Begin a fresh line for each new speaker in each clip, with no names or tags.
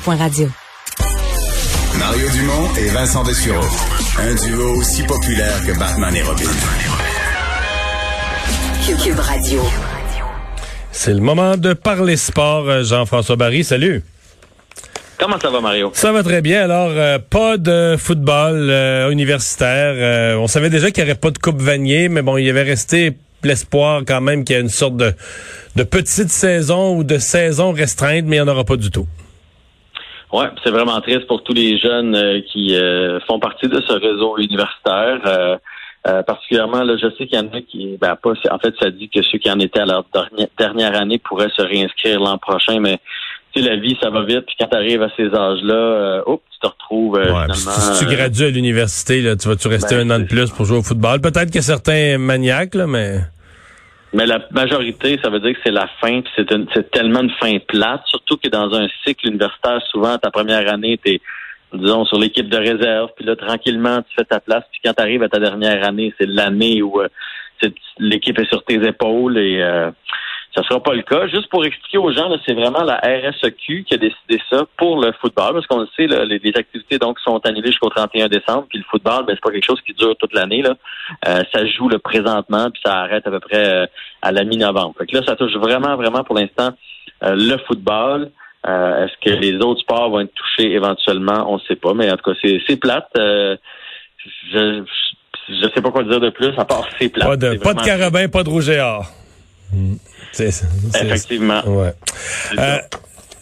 Radio.
Mario Dumont et Vincent Dessureau. Un duo aussi populaire que Batman et Robin.
Cube Radio.
C'est le moment de parler sport. Euh, Jean-François Barry, salut.
Comment ça va, Mario?
Ça va très bien. Alors, euh, pas de football euh, universitaire. Euh, on savait déjà qu'il n'y aurait pas de Coupe Vanier, mais bon, il y avait resté l'espoir quand même qu'il y ait une sorte de, de petite saison ou de saison restreinte, mais il n'y en aura pas du tout.
Ouais, c'est vraiment triste pour tous les jeunes euh, qui euh, font partie de ce réseau universitaire. Euh, particulièrement, là, je sais qu'il y en a qui, ben pas, en fait, ça dit que ceux qui en étaient à leur dernière année pourraient se réinscrire l'an prochain, mais tu sais, la vie, ça va vite, puis quand tu arrives à ces âges-là, oh, tu te retrouves finalement.
Si tu gradues à l'université, là, tu vas-tu rester ben, un an de plus pour jouer au football? Peut-être que certains maniaques, là, mais.
Mais la majorité, ça veut dire que c'est la fin, puis c'est tellement une fin plate, surtout que dans un cycle universitaire, souvent, ta première année, tu es, disons, sur l'équipe de réserve, puis là, tranquillement, tu fais ta place, puis quand tu arrives à ta dernière année, c'est l'année où euh, l'équipe est sur tes épaules et euh, ça sera pas le cas. Juste pour expliquer aux gens, c'est vraiment la RSEQ qui a décidé ça pour le football, parce qu'on le sait, les, activités donc sont annulées jusqu'au 31 décembre, puis le football, ben, c'est pas quelque chose qui dure toute l'année. Là. Euh, ça joue le présentement, puis ça arrête à peu près euh, à la mi-novembre. Fait que là, ça touche vraiment, vraiment pour l'instant euh, le football. Est-ce que les autres sports vont être touchés éventuellement? On ne sait pas, mais en tout cas, c'est plate. je, je sais pas quoi dire de plus, à part c'est plate.
Pas de, pas de carabin, pas de rouge et or.
Effectivement.
Ouais. Euh,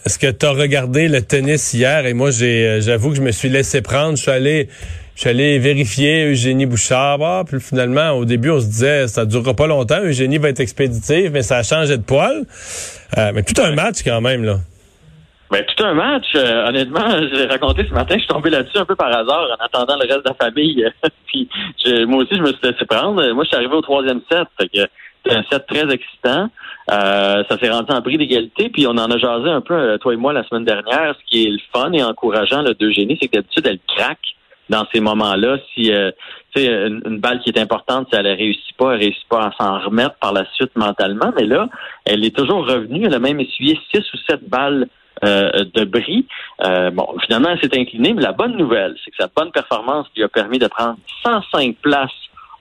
est-ce que tu as regardé le tennis hier? Et moi, euh, j'avoue que je me suis laissé prendre. Je suis allé, je suis allé vérifier Eugénie Bouchard. Ah, puis finalement, au début, on se disait, ça durera pas longtemps. Eugénie va être expéditive, mais ça a changé de poil. Euh, mais tout un match quand même, là.
Ben, tout un match. honnêtement, j'ai raconté ce matin, je suis tombé là-dessus un peu par hasard en attendant le reste de la famille. puis moi aussi, je me suis laissé prendre. Moi, je suis arrivé au troisième set. Fait que c'est un set très excitant. Euh, ça s'est rendu en prix d'égalité, puis on en a jasé un peu, euh, toi et moi, la semaine dernière. Ce qui est le fun et encourageant de d'Eugénie, c'est que d'habitude, elle craque dans ces moments-là. Si euh, une, une, balle qui est importante, si elle ne réussit pas, elle ne réussit pas à s'en remettre par la suite mentalement. Mais là, elle est toujours revenue. Elle a même essuyé six ou sept balles euh, de bris. bon, finalement, elle s'est inclinée, mais la bonne nouvelle, c'est que sa bonne performance lui a permis de prendre 105 places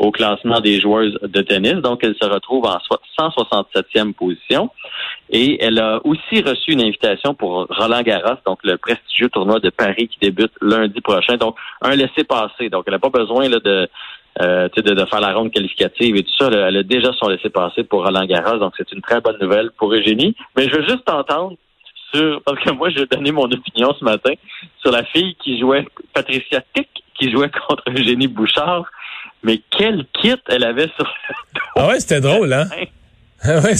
au classement des joueuses de tennis. Donc, elle se retrouve en 167e position. Et elle a aussi reçu une invitation pour Roland Garros, donc le prestigieux tournoi de Paris qui débute lundi prochain. Donc, un laissé-passer. Donc, elle n'a pas besoin là, de, euh, de, de, faire la ronde qualificative et tout ça. Elle a déjà son laissé-passer pour Roland Garros. Donc, c'est une très bonne nouvelle pour Eugénie. Mais je veux juste entendre sur, parce que moi, je vais donner mon opinion ce matin sur la fille qui jouait, Patricia Tick, qui jouait contre Eugénie Bouchard. Mais quel kit elle avait sur le dos?
Ah ouais, c'était drôle, hein? Ah ouais,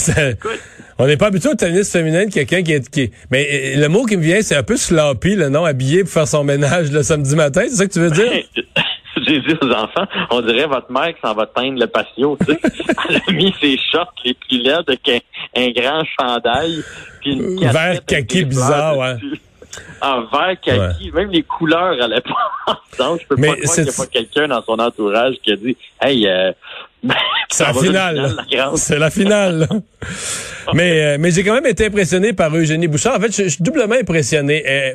on n'est pas habitué au tennis féminin de quelqu'un qui est, qui Mais euh, le mot qui me vient, c'est un peu sloppy, le nom, habillé pour faire son ménage le samedi matin, c'est ça que tu veux dire?
J'ai dit aux enfants, on dirait votre mère qui s'en va teindre le patio, tu sais. Elle a mis ses shorts les laides avec un, grand chandail, puis une
Vert kaki bizarre, ouais
en vert kaki, même les couleurs allaient pas ensemble. Je peux pas croire qu'il n'y a pas quelqu'un dans son entourage qui a dit Hey, euh,
c'est la finale. C'est la finale. mais euh, mais j'ai quand même été impressionné par Eugénie Bouchard. En fait, je, suis doublement impressionné euh,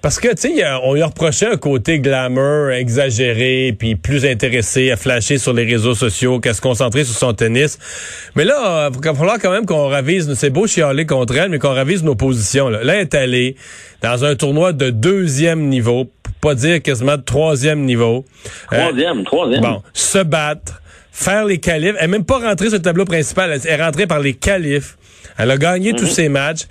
parce que tu sais, on lui a reproché un côté glamour, exagéré, puis plus intéressé à flasher sur les réseaux sociaux qu'à se concentrer sur son tennis. Mais là, il va falloir quand même qu'on ravise. C'est beau chialer contre elle, mais qu'on ravise nos positions. Là, là elle est allée dans un tournoi de deuxième niveau, pour pas dire quasiment de troisième niveau.
Troisième, troisième.
Bon, se battre faire les qualifs. Elle n'est même pas rentrée sur le tableau principal. Elle est rentrée par les qualifs. Elle a gagné tous mhm. ses matchs.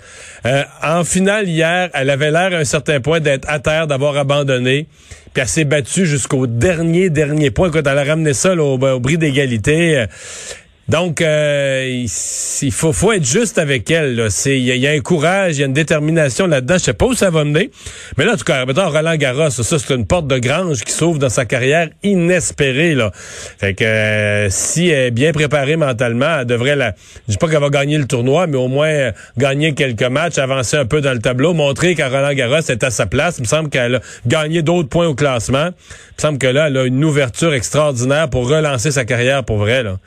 Euh, en finale hier, elle avait l'air à un certain point d'être à terre, d'avoir abandonné. Puis elle s'est battue jusqu'au dernier, dernier point. Quand elle a ramené ça au, au bris d'égalité. Donc, euh, il faut, faut être juste avec elle. Il y, a un courage, il y a une détermination là-dedans. Je sais pas où ça va mener. Mais là, en tout cas, mettons, Roland Garros, ça, c'est une porte de grange qui s'ouvre dans sa carrière inespérée. Là. Fait que euh, si elle est bien préparée mentalement, elle devrait la... Je dis pas qu'elle va gagner le tournoi, mais au moins euh, gagner quelques matchs, avancer un peu dans le tableau, montrer qu'à Roland Garros est à sa place. Il me semble qu'elle a gagné d'autres points au classement. Il me semble que là, elle a une ouverture extraordinaire pour relancer sa carrière pour vrai. Là.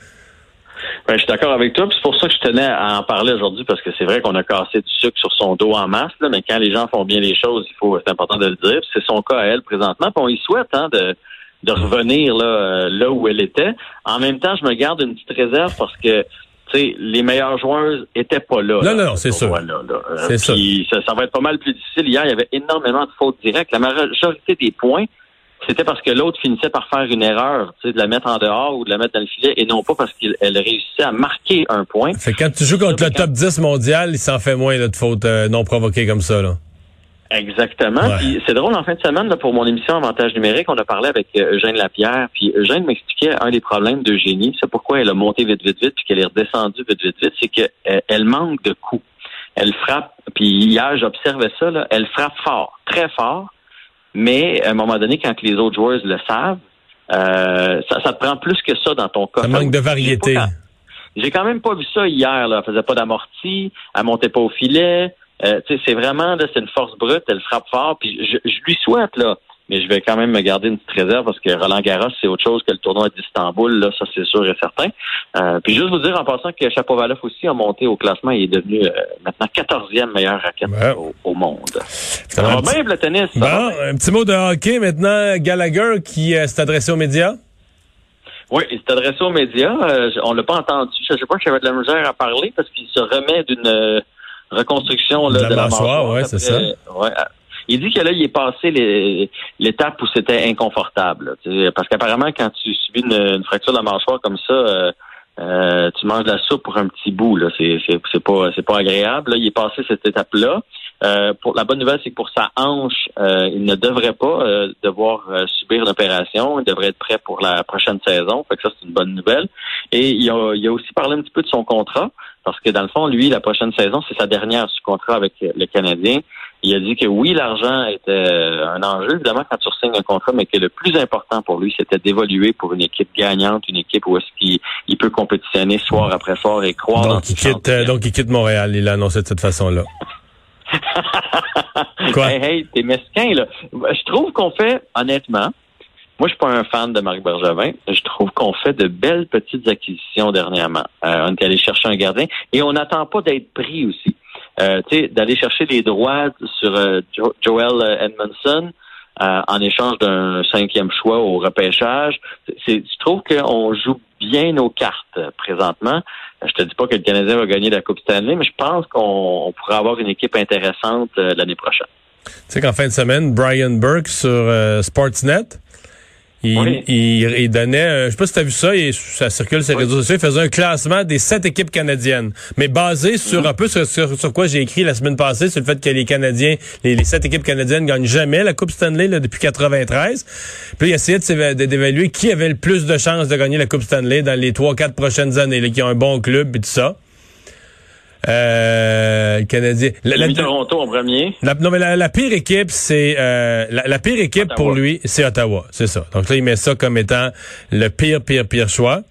Ben, je suis d'accord avec toi. C'est pour ça que je tenais à en parler aujourd'hui, parce que c'est vrai qu'on a cassé du sucre sur son dos en masse, là, mais quand les gens font bien les choses, il faut, c'est important de le dire. C'est son cas à elle présentement. Puis on y souhaite hein, de, de revenir là, euh, là où elle était. En même temps, je me garde une petite réserve parce que sais, les meilleures joueuses étaient pas là.
Non, non, non, c'est sûr.
c'est ça. ça. va être pas mal plus difficile. Hier, il y avait énormément de fautes directes. La majorité des points, c'était parce que l'autre finissait par faire une erreur, tu sais, de la mettre en dehors ou de la mettre dans le filet, et non pas parce qu'elle réussissait à marquer un point.
Fait quand tu joues contre le top 10 mondial, il s'en fait moins là, de fautes euh, non provoquées comme ça. Là.
Exactement. c'est drôle, en fin de semaine, là, pour mon émission Avantage numérique, on a parlé avec euh, Eugène Lapierre, puis Eugène m'expliquait un des problèmes d'Eugénie, c'est pourquoi elle a monté vite, vite, vite, puis qu'elle est redescendue vite, vite, vite, c'est qu'elle elle manque de coups. Elle frappe, puis hier, j'observais ça, là, elle frappe fort, très fort, mais à un moment donné, quand les autres joueurs le savent, euh, ça, ça te prend plus que ça dans ton corps.
Ça manque de variété.
J'ai quand même pas vu ça hier. Là. Elle faisait pas d'amorti, elle montait pas au filet. Euh, c'est vraiment là, c'est une force brute. Elle frappe fort. Puis je, je lui souhaite là mais je vais quand même me garder une petite réserve parce que Roland Garros, c'est autre chose que le tournoi d'Istanbul, là, ça c'est sûr et certain. Euh, puis juste vous dire en passant que Chapovalov aussi a monté au classement et est devenu euh, maintenant 14e meilleur raquette au, monde. Ça va bien le tennis.
Bon, un petit mot de hockey maintenant. Gallagher qui euh, s'est adressé aux médias?
Oui, il s'est adressé aux médias. on l'a pas entendu. Je sais pas que j'avais de la misère à parler parce qu'il se remet d'une reconstruction là, de, la, mâchoire.
Ouais, c'est ça.
Ouais, il dit que là, il est passé l'étape où c'était inconfortable. parce qu'apparemment, quand tu subis une, fracture de la mâchoire comme ça, euh, euh, tu manges de la soupe pour un petit bout. Là, c'est pas c'est pas agréable. Là, il est passé cette étape-là. Euh, pour la bonne nouvelle, c'est que pour sa hanche, il ne devrait pas devoir subir l'opération. Il devrait être prêt pour la prochaine saison. Fait que ça, c'est une bonne nouvelle. Et il a, il a aussi parlé un petit peu de son contrat, parce que dans le fond, lui, la prochaine saison, c'est sa dernière sous contrat avec le Canadien. Il a dit que oui, l'argent était un enjeu, évidemment, quand tu signes un contrat, mais que le plus important pour lui, c'était d'évoluer pour une équipe gagnante, une équipe où est-ce qu'il il peut compétitionner soir après soir et croire
donc, il quitte, euh, donc, il quitte Montréal. Il l'a annoncé de cette façon-là.
Quoi? Hey, hey, t'es mesquin, là. Je trouve qu'on fait, honnêtement, moi, je suis pas un fan de Marc Bergevin. Je trouve qu'on fait de belles petites acquisitions dernièrement. Euh, on est allé chercher un gardien et on n'attend pas d'être pris aussi. Euh, d'aller chercher les droits sur euh, Joel Edmondson euh, en échange d'un cinquième choix au repêchage. Je trouve qu'on joue bien nos cartes présentement? Je te dis pas que le Canadien va gagner la Coupe Stanley, mais je pense qu'on pourrait avoir une équipe intéressante l'année prochaine.
Tu sais qu'en fin de semaine, Brian Burke sur Sportsnet il, il, donnait, euh, je sais pas si tu as vu ça, ça circule sur les réseaux sociaux, il faisait un classement des sept équipes canadiennes, mais basé sur un peu sur, sur, quoi j'ai écrit la semaine passée, sur le fait que les Canadiens, les, sept équipes canadiennes gagnent jamais la Coupe Stanley là, depuis 93. Puis il essayait d'évaluer qui avait le plus de chances de gagner la Coupe Stanley dans les trois, quatre prochaines années, là, qui ont un bon club et tout ça.
Euh, Canadien. La, Toronto en premier.
non, mais la, pire équipe, c'est euh, la, pire équipe pour lui, c'est Ottawa, c'est ça. Donc là, il met ça comme étant le pire, pire, pire choix.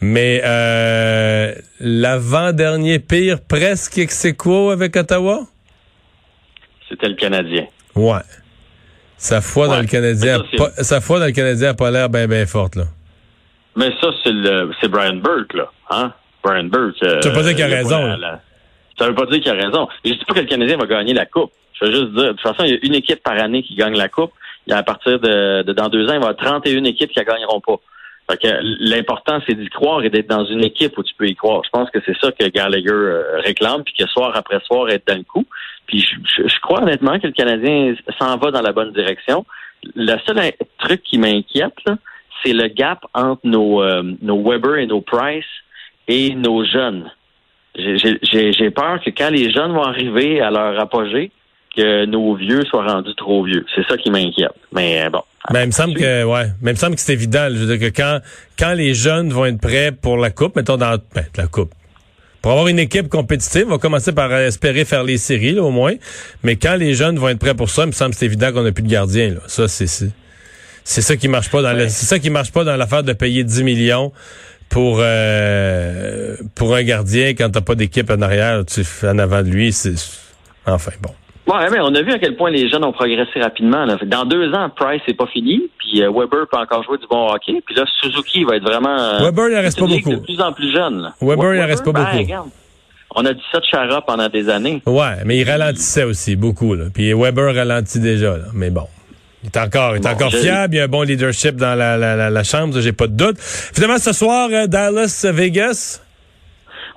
Mais euh, l'avant-dernier pire, presque ex quoi avec Ottawa?
C'était le Canadien.
Ouais. Sa foi dans le Canadien, sa foi dans le Canadien a pas l'air bien, bien forte là.
Mais ça, c'est le, c'est Brian Burke là, hein? Brian Burke.
Euh, ça veut pas dire qu'il a raison.
Ça veut pas dire qu'il a raison. Je dis pas que le Canadien va gagner la Coupe. Je veux juste dire, de toute façon, il y a une équipe par année qui gagne la Coupe. Et à partir de, dans deux ans, il va y avoir 31 équipes qui ne gagneront pas. l'important, c'est d'y croire et d'être dans une équipe où tu peux y croire. Je pense que c'est ça que Gallagher euh, réclame, puis que soir après soir, être dans le coup. Puis je, crois honnêtement que le Canadien s'en va dans la bonne direction. Le seul truc qui m'inquiète, c'est le gap entre nos, euh, nos Weber et nos Price et nos jeunes. J'ai peur que quand les jeunes vont arriver à leur apogée, que nos vieux soient rendus trop vieux. C'est ça qui m'inquiète. Mais euh, bon.
Ben, il me semble que ouais, mais il me semble que c'est évident. Je veux dire que quand quand les jeunes vont être prêts pour la coupe, mettons dans ben, la coupe. Pour avoir une équipe compétitive, on va commencer par espérer faire les séries là, au moins. Mais quand les jeunes vont être prêts pour ça, il me semble que c'est évident qu'on n'a plus de gardien. Là. Ça c'est c'est ça qui marche pas dans c'est ça qui marche pas dans l'affaire de payer 10 millions pour euh, pour un gardien quand t'as pas d'équipe en arrière, tu en avant de lui, c'est enfin bon.
Ouais, mais on a vu à quel point les jeunes ont progressé rapidement. Là. Dans deux ans, Price n'est pas fini, puis euh, Weber peut encore jouer du bon hockey, puis là, Suzuki va être vraiment... Euh,
Weber, il en reste pas beaucoup.
de plus en plus jeune. Là.
Weber, il en reste pas
ben,
beaucoup.
regarde, on a dit ça de Chara pendant des années.
Ouais, mais il ralentissait aussi beaucoup. Là. Puis Weber ralentit déjà. Là. Mais bon. Il est encore, il est
Bon,
encore fiable, il y a un bon leadership dans la, la, la, la chambre, j'ai pas de doute. Finalement, ce soir, euh, Dallas, Vegas?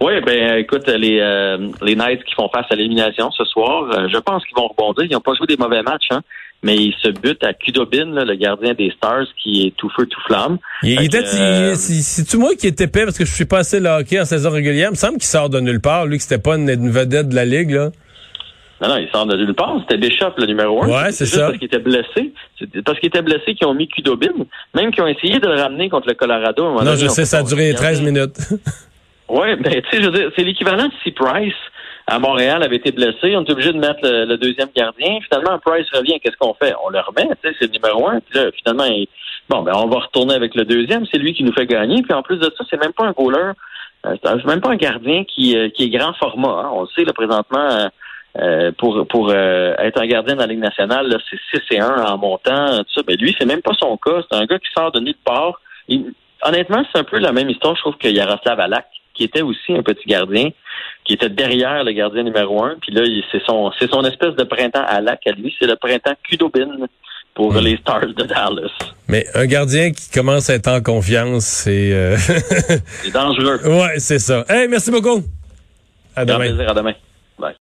Oui, ben écoute, les euh, les Knights qui font face à l'élimination ce soir, euh, je pense qu'ils vont rebondir. Ils n'ont pas joué des mauvais matchs, hein, mais ils se butent à Kudobin, là, le gardien des Stars, qui est tout feu, tout flamme.
Il, il était,
euh,
c'est-tu moi qui était épais parce que je suis passé le hockey en saison régulière? Il me semble qu'il sort de nulle part, lui, que c'était pas une, une vedette de la Ligue, là.
Non, non, il sort de nulle part. C'était Bishop, le numéro un.
Ouais, c'est ça.
parce qu'il était blessé. C'est parce qu'il était blessé qu'ils ont mis Kudobin. Même qu'ils ont essayé de le ramener contre le Colorado. à un moment
Non,
donné,
je sais, ça a duré
regarder.
13 minutes.
Oui, ben, tu sais, je veux dire, c'est l'équivalent de si Price à Montréal avait été blessé. On est obligé de mettre le, le deuxième gardien. Finalement, Price revient. Qu'est-ce qu'on fait? On le remet, tu sais, c'est le numéro un. Puis là, finalement, il- bon, ben, on va retourner avec le deuxième. C'est lui qui nous fait gagner. Puis en plus de ça, c'est même pas un goaler. Euh, c'est même pas un gardien qui, euh, qui est grand format. hein. On le sait, là, présentement, euh, pour pour euh, être un gardien dans la Ligue nationale, là, c'est 6 et 1 en montant. Tout ça. Ben, lui, c'est même pas son cas. C'est un gars qui sort de nulle part. Il- honnêtement, c'est un peu la même histoire, je trouve, que Yaroslav Alak, qui était aussi un petit gardien, qui était derrière le gardien numéro un. Puis là, c'est son, c'est son espèce de printemps Alak à lui. C'est le printemps Kudobin pour
Mm.
les Stars de Dallas.
Mais un gardien qui commence à être en confiance, c'est... euh,
C'est dangereux.
ouais, c'est ça. Hey, merci beaucoup. À demain.
plaisir. À demain.